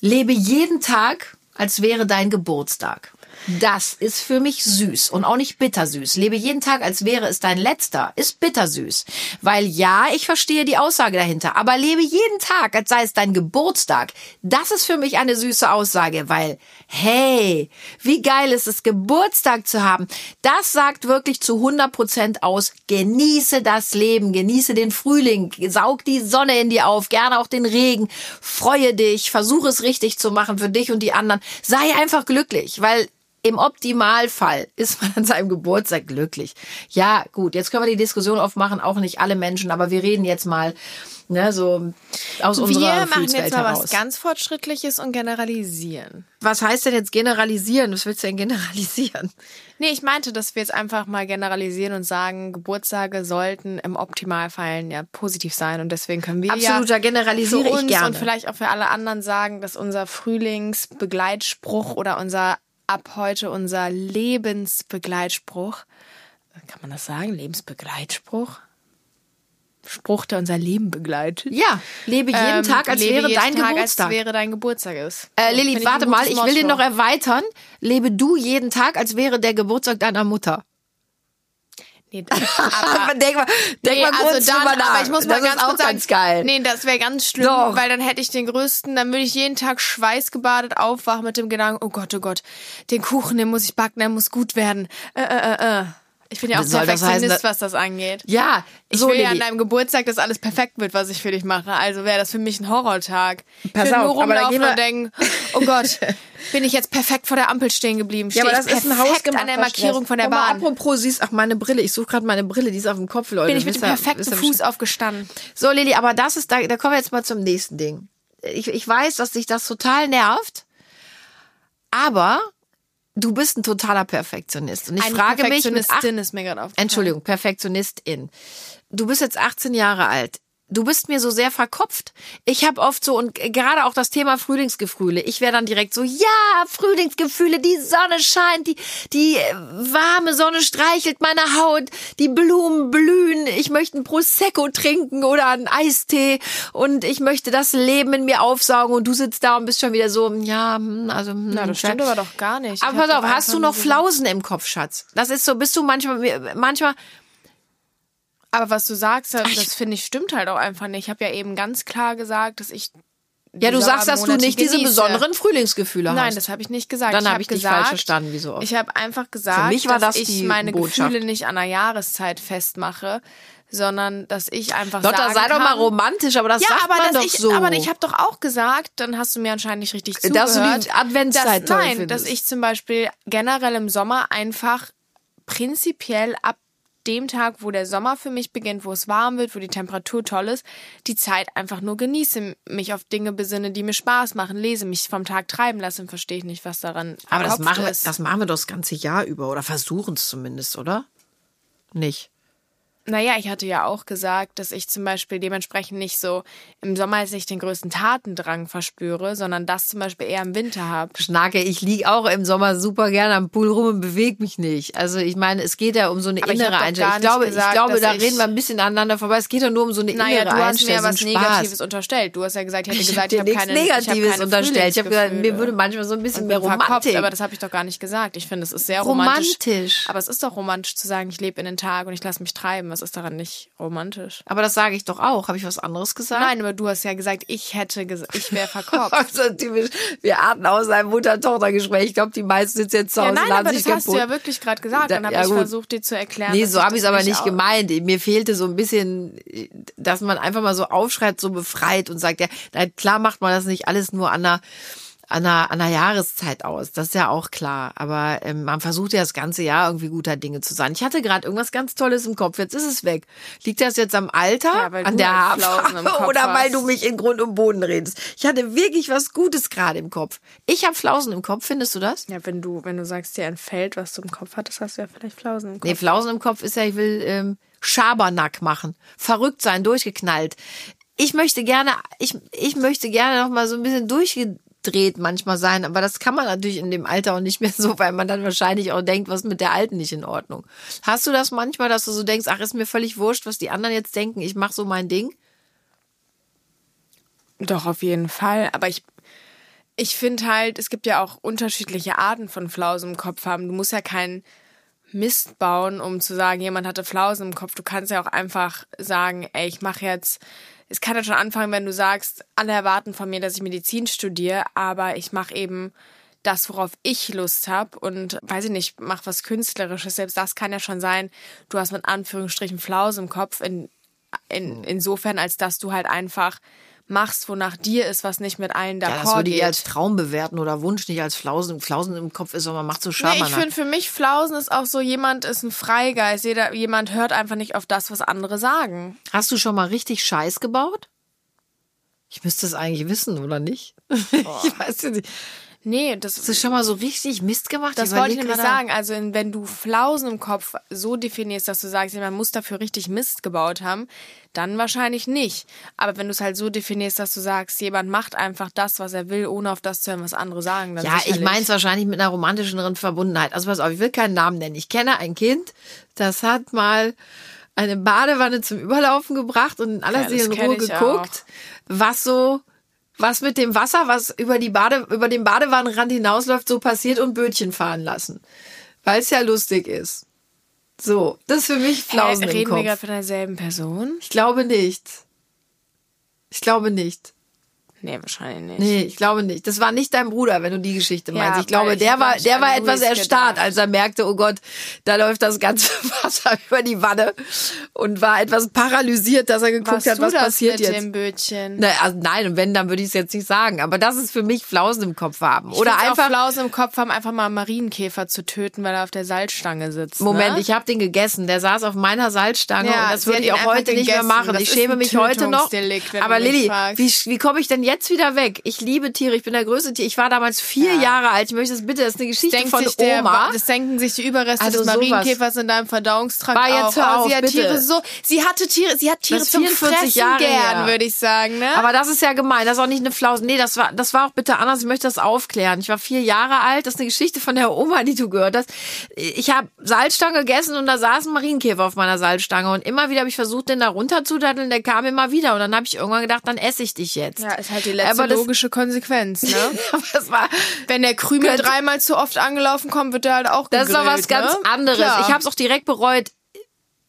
Lebe jeden Tag, als wäre dein Geburtstag. Das ist für mich süß und auch nicht bittersüß. Lebe jeden Tag, als wäre es dein letzter, ist bittersüß. Weil ja, ich verstehe die Aussage dahinter, aber lebe jeden Tag, als sei es dein Geburtstag. Das ist für mich eine süße Aussage, weil, hey, wie geil ist es, Geburtstag zu haben. Das sagt wirklich zu 100 Prozent aus, genieße das Leben, genieße den Frühling, saug die Sonne in dir auf, gerne auch den Regen, freue dich, versuche es richtig zu machen für dich und die anderen. Sei einfach glücklich, weil im Optimalfall ist man an seinem Geburtstag glücklich. Ja, gut, jetzt können wir die Diskussion aufmachen, auch nicht alle Menschen, aber wir reden jetzt mal ne, so aus Wir unserer machen Gefühlswelt jetzt mal heraus. was ganz Fortschrittliches und generalisieren. was heißt denn jetzt generalisieren? Was willst du denn generalisieren? Nee, ich meinte, dass wir jetzt einfach mal generalisieren und sagen, Geburtstage sollten im Optimalfall ja positiv sein und deswegen können wir Absoluter ja generalisiere für ich uns gerne. und vielleicht auch für alle anderen sagen, dass unser Frühlingsbegleitspruch oder unser ab heute unser Lebensbegleitspruch, kann man das sagen? Lebensbegleitspruch? Spruch, der unser Leben begleitet. Ja, lebe jeden Ähm, Tag, als wäre dein Tag, Geburtstag. Als wäre dein Geburtstag ist. äh, ich warte mal, ich will den noch erweitern. Lebe du jeden Tag, als wäre der Geburtstag deiner Mutter. Nee, aber, denk mal, denk Nee, mal kurz also dann, drüber nach. aber ich muss mal das ganz ist auch sagen, ganz geil. Nee, das wäre ganz schlimm, Doch. weil dann hätte ich den größten, dann würde ich jeden Tag schweißgebadet aufwachen mit dem Gedanken, oh Gott, oh Gott, den Kuchen, den muss ich backen, der muss gut werden. Äh, äh, äh, äh. Ich bin ja auch Soll das Perfektionist, heißen, was das angeht. Ja, Ich so will ja an deinem Geburtstag, dass alles perfekt wird, was ich für dich mache. Also wäre das für mich ein Horrortag. Pass ich auf, nur da rumlaufen und denken, oh Gott, bin ich jetzt perfekt vor der Ampel stehen geblieben? Ja, Stehe aber das ist ein hausgemachter an der Markierung von der Guck mal, Bahn? Apropos, siehst, ach, meine Brille. Ich suche gerade meine Brille, die ist auf dem Kopf, Leute. Bin ich mit dem perfekten ihr Fuß aufgestanden. So, Lilly, aber das ist, da, da kommen wir jetzt mal zum nächsten Ding. Ich, ich weiß, dass dich das total nervt, aber du bist ein totaler Perfektionist. Und ich Eine frage mich mit acht, Perfektionistin ist mir gerade aufgefallen. Entschuldigung, Perfektionistin. Du bist jetzt 18 Jahre alt. Du bist mir so sehr verkopft. Ich habe oft so, und gerade auch das Thema Frühlingsgefühle, ich wäre dann direkt so, ja, Frühlingsgefühle, die Sonne scheint, die, die äh, warme Sonne streichelt meine Haut, die Blumen blühen, ich möchte ein Prosecco trinken oder einen Eistee und ich möchte das Leben in mir aufsaugen und du sitzt da und bist schon wieder so, ja, hm, also, hm, Na, das stimmt aber doch gar nicht. aber pass auf, hast du noch Flausen im Kopf, Schatz? Das ist so, bist du manchmal, manchmal, Aber was du sagst, das, das finde ich stimmt halt auch einfach nicht. Ich habe ja eben ganz klar gesagt, dass ich ja, du sagst, dass du nicht diese genieße. besonderen Frühlingsgefühle hast. Nein, das habe ich nicht gesagt. Dann ich habe ich dich gesagt, falsch verstanden, wie so oft. Ich habe einfach gesagt, Für mich war dass das ich meine Botschaft. Gefühle nicht an einer Jahreszeit festmache, sondern dass ich einfach Lotta, sagen sei doch mal kann, romantisch, aber das ja, sagt aber man doch ich, so. aber ich habe doch auch gesagt, dann hast du mir anscheinend nicht richtig zugehört. Dass du die Adventszeit dass, Nein, findest. dass ich zum Beispiel generell im Sommer einfach prinzipiell ab dem Tag, wo der Sommer für mich beginnt, wo es warm wird, wo die Temperatur toll ist, die Zeit einfach nur genieße, mich auf Dinge besinne, die mir Spaß machen, lese, mich vom Tag treiben lasse, verstehe ich nicht, was daran aber das machen, wir, das machen wir doch das ganze Jahr über oder versuchen es zumindest, oder? Nicht. Naja, ich hatte ja auch gesagt, dass ich zum Beispiel dementsprechend nicht so im Sommer jetzt nicht den größten Tatendrang verspüre, sondern das zum Beispiel eher im Winter habe. Schnake, ich lieg auch im Sommer super gerne am Pool rum und bewege mich nicht. Also ich meine, es geht ja um so eine Aber ich innere doch Einstellung. Ich glaube, gesagt, ich glaube, da ich- reden wir ein bisschen aneinander vorbei. Es geht ja nur um so eine Naja, innere du hast mir Einstellung. ja was. Negatives unterstellt. Du hast ja gesagt, ich hätte Ich gesagt, ich dir habe keine ich hab Negatives keine unterstellt. Ich habe gesagt, mir würde manchmal so ein bisschen mehr Romantik. aber das habe ich doch gar nicht gesagt. Ich finde, es ist sehr romantisch. Romantisch. Aber es ist doch romantisch zu sagen, ich lebe in den Tag und ich lasse mich treiben. Was ist daran nicht romantisch? Aber das sage ich doch auch. Habe ich was anderes gesagt? Nein, aber du hast ja gesagt, ich hätte gesagt, ich wäre verkopft. Also typisch, wir atmen aus einem Mutter-Tochter-Gespräch. Ich glaube, die meisten sitzen jetzt zu ja, Hause nein, und laden aber das hast kaputt. du ja wirklich gerade gesagt. Da- Dann habe ja, ich gut. versucht, dir zu erklären. Nee, so habe ich es aber nicht gemeint. Mir fehlte so ein bisschen, dass man einfach mal so aufschreibt, so befreit und sagt, ja, na, klar macht man das nicht alles nur an der, an der, an der Jahreszeit aus. Das ist ja auch klar. Aber ähm, man versucht ja das ganze Jahr irgendwie guter Dinge zu sein. Ich hatte gerade irgendwas ganz Tolles im Kopf. Jetzt ist es weg. Liegt das jetzt am Alter, Ja, weil an du der Haarfarbe oder weil du mich in Grund und Boden redest? Ich hatte wirklich was Gutes gerade im Kopf. Ich habe Flausen im Kopf. Findest du das? Ja, wenn du, wenn du sagst, dir entfällt, was du im Kopf hattest, hast du ja vielleicht Flausen im Kopf. Nee, Flausen im Kopf ist ja, ich will ähm, Schabernack machen. Verrückt sein, durchgeknallt. Ich möchte gerne, ich, ich möchte gerne noch mal so ein bisschen durchgedreht manchmal sein, aber das kann man natürlich in dem Alter auch nicht mehr so, weil man dann wahrscheinlich auch denkt, was mit der Alten nicht in Ordnung. Hast du das manchmal, dass du so denkst, ach, ist mir völlig wurscht, was die anderen jetzt denken, ich mache so mein Ding? Doch, auf jeden Fall. Aber ich, ich finde halt, es gibt ja auch unterschiedliche Arten von Flausen im Kopf haben. Du musst ja keinen Mist bauen, um zu sagen, jemand hatte Flausen im Kopf. Du kannst ja auch einfach sagen, ey, ich mache jetzt es kann ja schon anfangen, wenn du sagst, alle erwarten von mir, dass ich Medizin studiere, aber ich mache eben das, worauf ich Lust habe und weiß ich nicht, mach was Künstlerisches. Selbst das kann ja schon sein, du hast mit Anführungsstrichen Flaus im Kopf, in, in, hm. insofern, als dass du halt einfach machst, wonach dir ist, was nicht mit allen d'accord ja, das würde ich als Traum bewerten oder Wunsch, nicht als Flausen. Flausen im Kopf ist, aber man macht so Schabernack. Nee, ich finde für mich Flausen ist auch so, jemand ist ein Freigeist. Jeder, jemand hört einfach nicht auf das, was andere sagen. Hast du schon mal richtig Scheiß gebaut? Ich müsste es eigentlich wissen, oder nicht? ich weiß nicht. Nee, das Hast du schon mal so richtig Mist gemacht? Das wollte ich nämlich sagen. Also wenn du Flausen im Kopf so definierst, dass du sagst, man muss dafür richtig Mist gebaut haben, dann wahrscheinlich nicht. Aber wenn du es halt so definierst, dass du sagst, jemand macht einfach das, was er will, ohne auf das zu hören, was andere sagen, dann Ja, sicherlich. ich meine es wahrscheinlich mit einer romantischeren Verbundenheit. Also pass auf, ich will keinen Namen nennen. Ich kenne ein Kind, das hat mal eine Badewanne zum Überlaufen gebracht und in aller ja, Ruhe geguckt, auch. was so was mit dem Wasser, was über die Bade, über den Badewannenrand hinausläuft, so passiert und Bötchen fahren lassen. Weil es ja lustig ist. So, das ist für mich Flausen äh, Reden wir gerade von derselben Person? Ich glaube nicht. Ich glaube nicht. Nee, wahrscheinlich nicht. Nee, ich glaube nicht. Das war nicht dein Bruder, wenn du die Geschichte meinst. Ja, ich glaube, der war, der war etwas erstarrt, als er merkte, oh Gott, da läuft das ganze Wasser über die Wanne und war etwas paralysiert, dass er geguckt Warst hat, was passiert jetzt. Dem Bötchen? Na, also nein, und wenn, dann würde ich es jetzt nicht sagen. Aber das ist für mich Flausen im Kopf haben. Ich Oder einfach. Auch Flausen im Kopf haben, einfach mal einen Marienkäfer zu töten, weil er auf der Salzstange sitzt. Moment, ne? ich habe den gegessen. Der saß auf meiner Salzstange ja, und das würde ich auch heute nicht mehr machen. Das ich schäme mich heute noch. Aber Lilly, wie, wie komme ich denn jetzt wieder weg? Ich liebe Tiere. Ich bin der größte Tier. Ich war damals vier ja. Jahre alt. Ich möchte das bitte. Das ist eine Geschichte Denkt von Oma. Der, das senken sich die Überreste also des Marienkäfers in deinem Verdauungstrakt war jetzt auf. Oh, sie hat bitte. Tiere so. Sie hatte Tiere. Sie hat Tiere zum Fressen Jahre gern, würde ich sagen. Ne? Aber das ist ja gemein. Das ist auch nicht eine Flause. Nee, das war, das war auch bitte anders. Ich möchte das aufklären. Ich war vier Jahre alt. Das ist eine Geschichte von der Oma, die du gehört hast. Ich habe Salzstange gegessen und da saß ein Marienkäfer auf meiner Salzstange und immer wieder habe ich versucht, den da runterzudatteln. Der kam immer wieder und dann habe ich irgendwann gedacht, dann esse ich dich jetzt. Ja, ist halt die letzte logische Konsequenz. Ne? das war, Wenn der Krümel dreimal zu oft angelaufen kommt, wird der halt auch gegrillt, Das ist doch was ne? ganz anderes. Klar. Ich habe es auch direkt bereut.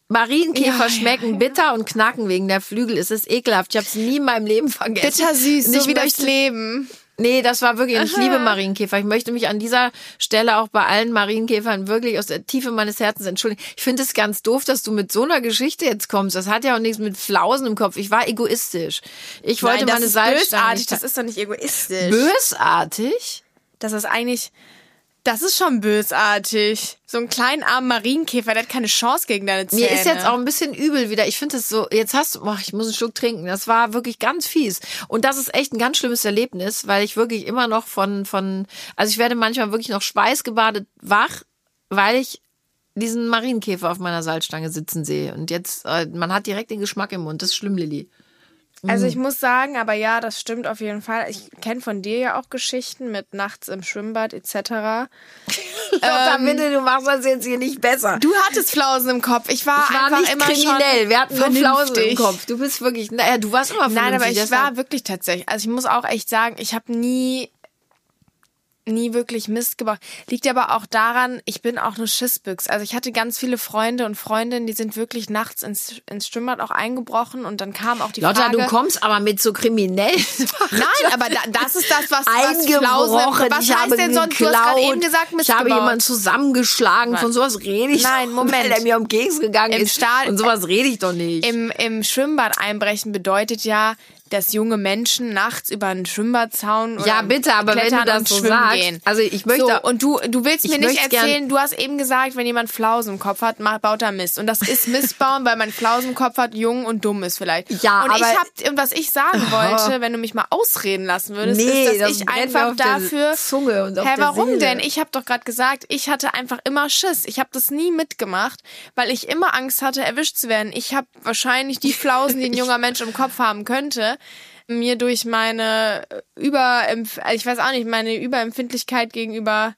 Marienkäfer ja, schmecken ja, bitter und knacken wegen der Flügel. Es ist ekelhaft. Ich habe es nie in meinem Leben vergessen. Bitter süß, so wie das Leben. Nee, das war wirklich, ich liebe Marienkäfer. Ich möchte mich an dieser Stelle auch bei allen Marienkäfern wirklich aus der Tiefe meines Herzens entschuldigen. Ich finde es ganz doof, dass du mit so einer Geschichte jetzt kommst. Das hat ja auch nichts mit Flausen im Kopf. Ich war egoistisch. Ich wollte Nein, meine Salzstange. Bösartig, das ist doch nicht egoistisch. Bösartig? Das ist eigentlich, das ist schon bösartig. So ein kleinen armen Marienkäfer, der hat keine Chance gegen deine Zähne. Mir ist jetzt auch ein bisschen übel wieder. Ich finde das so, jetzt hast du, oh, ich muss einen Schluck trinken. Das war wirklich ganz fies. Und das ist echt ein ganz schlimmes Erlebnis, weil ich wirklich immer noch von, von, also ich werde manchmal wirklich noch schweißgebadet wach, weil ich diesen Marienkäfer auf meiner Salzstange sitzen sehe. Und jetzt, äh, man hat direkt den Geschmack im Mund. Das ist schlimm, Lilly. Also ich muss sagen, aber ja, das stimmt auf jeden Fall. Ich kenne von dir ja auch Geschichten mit nachts im Schwimmbad etc. Lotta, ähm, bitte, du machst das jetzt hier nicht besser. Du hattest Flausen im Kopf. Ich war, ich war einfach nicht immer kriminell. Wir hatten nur Flausen im Kopf. Du bist wirklich, naja, du warst immer. Nein, aber ich war wirklich tatsächlich. Also ich muss auch echt sagen, ich habe nie nie wirklich Mist gebaut. Liegt aber auch daran, ich bin auch eine Schissbüchs. Also ich hatte ganz viele Freunde und Freundinnen, die sind wirklich nachts ins, ins Schwimmbad auch eingebrochen und dann kam auch die Lotta, Frage... du kommst aber mit so kriminell. Nein, aber da, das ist das, was, eingebrochen. was ich heißt denn sonst? Du hast eben gesagt, Mist Ich habe gebaut. jemanden zusammengeschlagen. Nein. Von sowas rede ich Nein, Moment. Weil der mir um Keks gegangen Im ist. Stahl, und sowas rede ich doch nicht. Im, Im Schwimmbad einbrechen bedeutet ja, dass junge Menschen nachts über einen Schwimmbadzaun ja bitte, aber wenn du das so sagst, gehen. also ich möchte so, und du du willst mir nicht erzählen, du hast eben gesagt, wenn jemand Flausen im Kopf hat, baut er Mist und das ist Missbauen, weil man Flausen im Kopf hat, jung und dumm ist vielleicht. Ja, und aber ich hab und was ich sagen wollte, wenn du mich mal ausreden lassen würdest, nee, ist, dass das ich einfach dafür Zunge und auf Hä, warum Seele. denn? Ich habe doch gerade gesagt, ich hatte einfach immer Schiss. Ich habe das nie mitgemacht, weil ich immer Angst hatte, erwischt zu werden. Ich habe wahrscheinlich die Flausen, die ein junger Mensch im Kopf haben könnte mir durch meine über ich weiß auch nicht, meine Überempfindlichkeit gegenüber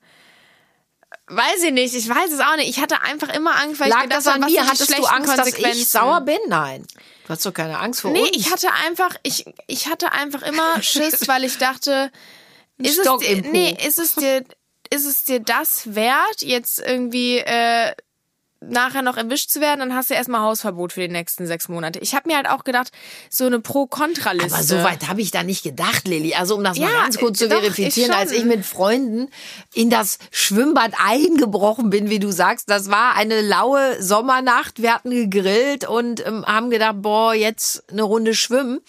Weiß ich nicht, ich weiß es auch nicht. Ich hatte einfach immer Angst, weil Lag ich gedacht das an mir? Hattest du Angst, dass ich sauer bin? Nein. Du hast doch keine Angst vor nee, uns. Nee, ich hatte einfach, ich, ich hatte einfach immer Schiss, weil ich dachte, ist Stock es dir, nee, ist es dir, ist es dir das wert, jetzt irgendwie äh, nachher noch erwischt zu werden, dann hast du erstmal Hausverbot für die nächsten sechs Monate. Ich habe mir halt auch gedacht, so eine Pro-Kontra-Liste. Aber so weit habe ich da nicht gedacht, Lilly. Also um das mal Ja, ganz kurz zu doch, verifizieren, ich als ich mit Freunden in das Schwimmbad eingebrochen bin, wie du sagst, das war eine laue Sommernacht. Wir hatten gegrillt und ähm, haben gedacht, boah, jetzt eine Runde schwimmen.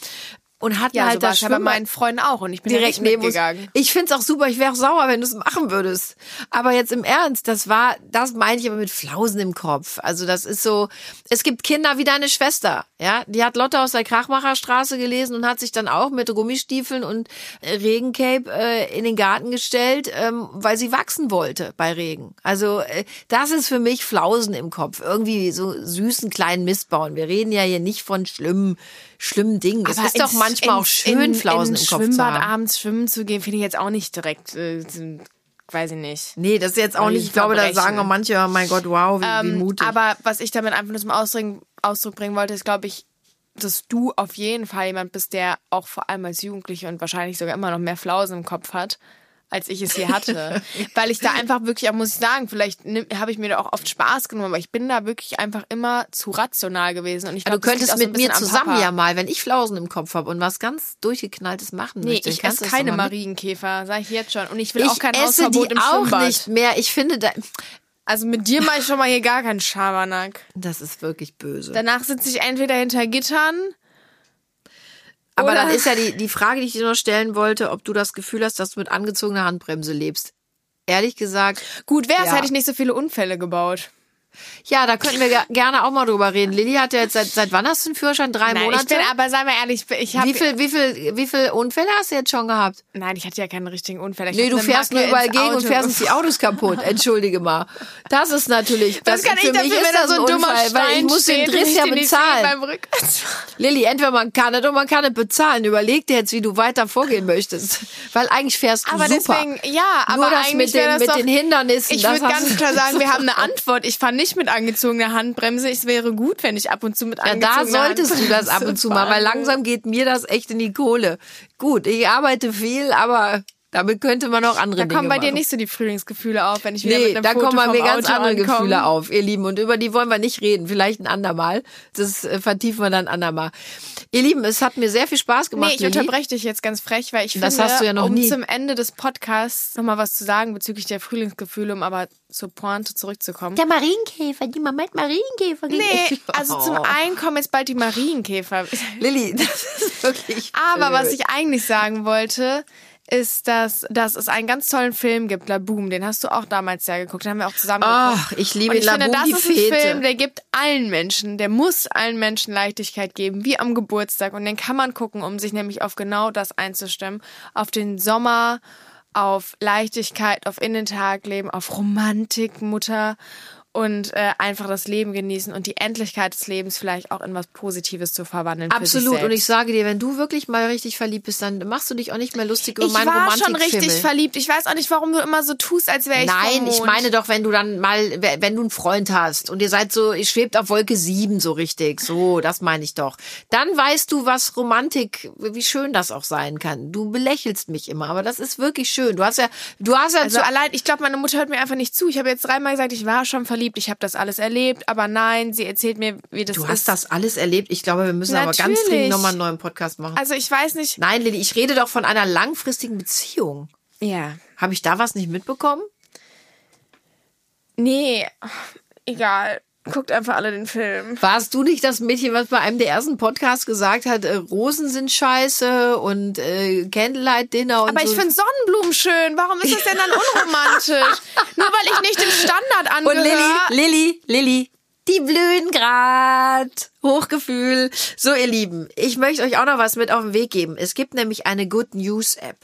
Und hatten ja, halt so war das ja bei meinen Freunden auch und ich bin ja direkt nicht neben uns. mitgegangen. Ich find's auch super, ich wäre auch sauer, wenn du es machen würdest. Aber jetzt im Ernst, das war, das meine ich aber mit Flausen im Kopf. Also das ist so, es gibt Kinder wie deine Schwester, ja, die hat Lotte aus der Krachmacherstraße gelesen und hat sich dann auch mit Gummistiefeln und äh, Regencape äh, in den Garten gestellt, ähm, weil sie wachsen wollte bei Regen. Also äh, das ist für mich Flausen im Kopf, irgendwie so süßen kleinen Mist bauen. Wir reden ja hier nicht von schlimmen, schlimmen Dingen. Es ist doch ins- manchmal auch ins- schön, in, Flausen in im Kopf zu haben. abends schwimmen zu gehen, finde ich jetzt auch nicht direkt, äh, weiß ich nicht. Nee, das ist jetzt auch nicht, ich glaube, da sagen auch manche, oh mein Gott, wow, wie, wie Ähm, mutig. aber was ich damit einfach nur zum Ausdruck, Ausdruck bringen wollte, ist, glaube ich, dass du auf jeden Fall jemand bist, der auch vor allem als Jugendliche und wahrscheinlich sogar immer noch mehr Flausen im Kopf hat, als ich es hier hatte. Weil ich da einfach wirklich, auch muss ich sagen, vielleicht habe ich mir da auch oft Spaß genommen, aber ich bin da wirklich einfach immer zu rational gewesen. Und ich glaub, du das liegt könntest auch so mit mir zusammen ja mal, wenn ich Flausen im Kopf habe und was ganz durchgeknalltes machen Nee, möchte. ich kannst esse du keine Marienkäfer, sage ich jetzt schon. Und ich will Ich auch kein esse Hausverbot die im auch Schwimmbad. nicht mehr. Ich finde, da, Also mit dir mache ich schon mal hier gar keinen Schabernack. das ist wirklich böse. Danach sitze ich entweder hinter Gittern. Aber oder- dann ist ja die, die Frage, die ich dir noch stellen wollte, ob du das Gefühl hast, dass du mit angezogener Handbremse lebst. Ehrlich gesagt, Gut wär's, Ja. hätte ich nicht so viele Unfälle gebaut. Ja, da könnten wir ge- gerne auch mal drüber reden. Lilly hat ja jetzt seit, seit wann hast du einen Führerschein? Drei Nein, Monate? ich bin aber, sei mal ehrlich, ich habe wie viel, wie viel, wie viel Unfälle hast du jetzt schon gehabt? Nein, ich hatte ja keinen richtigen Unfall. Ich Nee, du fährst nur Macke überall gegen und Auto fährst uns die. Autos kaputt. Entschuldige mal. Das ist natürlich, das, Was kann für ich mich dafür, ist das so ein dummer Unfall, weil ich Stein muss den und Driss ja bezahlen. Lilly, entweder man kann es oder man kann es bezahlen. Überleg dir jetzt, wie du weiter vorgehen möchtest. Weil eigentlich fährst du Aber super. deswegen, ja, aber Nur das eigentlich mit, den, das mit doch, den Hindernissen. Ich das würde ganz klar sagen, wir haben eine Antwort. Ich fahre nicht mit angezogener Handbremse. Es wäre gut, wenn ich ab und zu mit Ja, angezogener da solltest du das Handbremse ab und zu mal, weil langsam geht mir das echt in die Kohle. Gut, ich arbeite viel, aber damit könnte man auch andere Da Dinge kommen bei dir machen. nicht so die Frühlingsgefühle auf, wenn ich wieder Nee, mit einem da Foto kommen bei mir ganz Auto andere ankomme. Gefühle auf, ihr Lieben. Und über die wollen wir nicht reden. Vielleicht ein andermal. Das äh, vertiefen wir dann andermal. Ihr Lieben, es hat mir sehr viel Spaß gemacht. Nee, ich Lilly. unterbreche dich jetzt ganz frech, weil ich Das finde, hast du ja noch um nie. zum Ende des Podcasts nochmal was zu sagen bezüglich der Frühlingsgefühle, um aber zur Pointe zurückzukommen. Der Marienkäfer, die Mama hat Marienkäfer Nee, also zum Oh. einen kommen jetzt bald die Marienkäfer. Lilly, das ist wirklich. Aber was blöd. ich eigentlich sagen wollte, ist, dass, dass es einen ganz tollen Film gibt, La Boom. Den hast du auch damals ja geguckt. Den haben wir auch zusammen geguckt. Ach, ich liebe Und ich La finde, Boom, das die ist ein Fete. Film, der gibt allen Menschen, der muss allen Menschen Leichtigkeit geben, wie am Geburtstag. Und den kann man gucken, um sich nämlich auf genau das einzustimmen. Auf den Sommer, auf Leichtigkeit, auf in den Tag leben, auf Romantik, Mutter und äh, einfach das Leben genießen und die Endlichkeit des Lebens vielleicht auch in was Positives zu verwandeln. Absolut. Und ich sage dir, wenn du wirklich mal richtig verliebt bist, dann machst du dich auch nicht mehr lustig über Ich meinen war schon richtig verliebt. Ich weiß auch nicht, warum du immer so tust, als wäre ich Nein, ich meine doch, wenn du dann mal, wenn du einen Freund hast und ihr seid so, ihr schwebt auf Wolke sieben so richtig, so, das meine ich doch. Dann weißt du, was Romantik, wie schön das auch sein kann. Du belächelst mich immer, aber das ist wirklich schön. Du hast ja, du hast ja Also zu, allein, ich glaube, meine Mutter hört mir einfach nicht zu. Ich habe jetzt dreimal gesagt, ich war schon verliebt, ich habe das alles erlebt, aber nein, sie erzählt mir, wie das du ist. hast das alles erlebt. Ich glaube, wir müssen aber ganz Natürlich. dringend nochmal einen neuen Podcast machen. Also ich weiß nicht. Nein, Lilly, ich rede doch von einer langfristigen Beziehung. Ja. Habe ich da was nicht mitbekommen? Nee, egal. Guckt einfach alle den Film. Warst du nicht das Mädchen, was bei einem der ersten Podcasts gesagt hat, äh, Rosen sind scheiße und äh, Candlelight Dinner und Aber so? ich finde Sonnenblumen schön. Warum ist das denn dann unromantisch? Nur weil ich nicht dem Standard und angehöre. Lilly, Lilly, Lilly, die blühen grad. Hochgefühl. So, ihr Lieben, ich möchte euch auch noch was mit auf den Weg geben. Es gibt nämlich eine Good News App.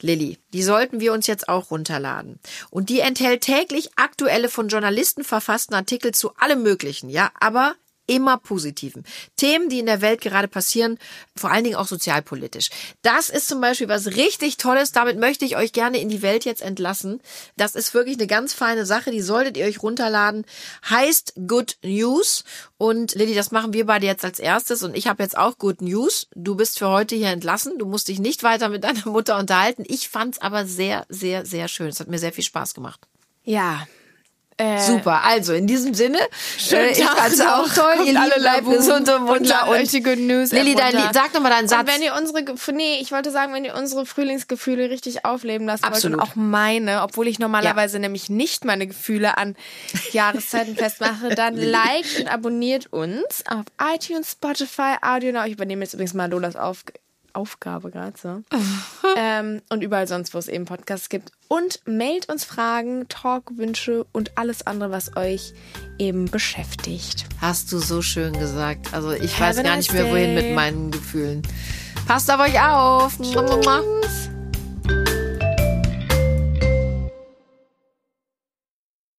Lilly, die sollten wir uns jetzt auch runterladen. Und die enthält täglich aktuelle von Journalisten verfassten Artikel zu allem Möglichen, ja, aber immer positiven. Themen, die in der Welt gerade passieren, vor allen Dingen auch sozialpolitisch. Das ist zum Beispiel was richtig Tolles. Damit möchte ich euch gerne in die Welt jetzt entlassen. Das ist wirklich eine ganz feine Sache. Die solltet ihr euch runterladen. Heißt Good News. Und Lilly, das machen wir beide jetzt als erstes. Und ich habe jetzt auch Good News. Du bist für heute hier entlassen. Du musst dich nicht weiter mit deiner Mutter unterhalten. Ich fand's aber sehr, sehr, sehr schön. Es hat mir sehr viel Spaß gemacht. Ja. Äh, Super. Also in diesem Sinne, äh, ich fand's auch toll. Kommt Ihr alle Lieben, bleibt Labu gesund und und munter. euch die Good News Lilly, dein, sag noch mal deinen Satz. Und wenn ihr unsere, nee, ich wollte sagen, wenn ihr unsere Frühlingsgefühle richtig aufleben lassen wollt Absolut. und auch meine, obwohl ich normalerweise nämlich nicht meine Gefühle an Jahreszeiten festmache, dann liked und abonniert uns auf iTunes, Spotify, Audio Now. Ich übernehme jetzt übrigens mal Lolas auf Aufgabe gerade so. ähm, und überall sonst, wo es eben Podcasts gibt. Und mailt uns Fragen, Talkwünsche und alles andere, was euch eben beschäftigt. Hast du so schön gesagt. Also ich Have weiß gar nice nicht mehr, wohin day. mit meinen Gefühlen. Passt auf euch auf. Mua.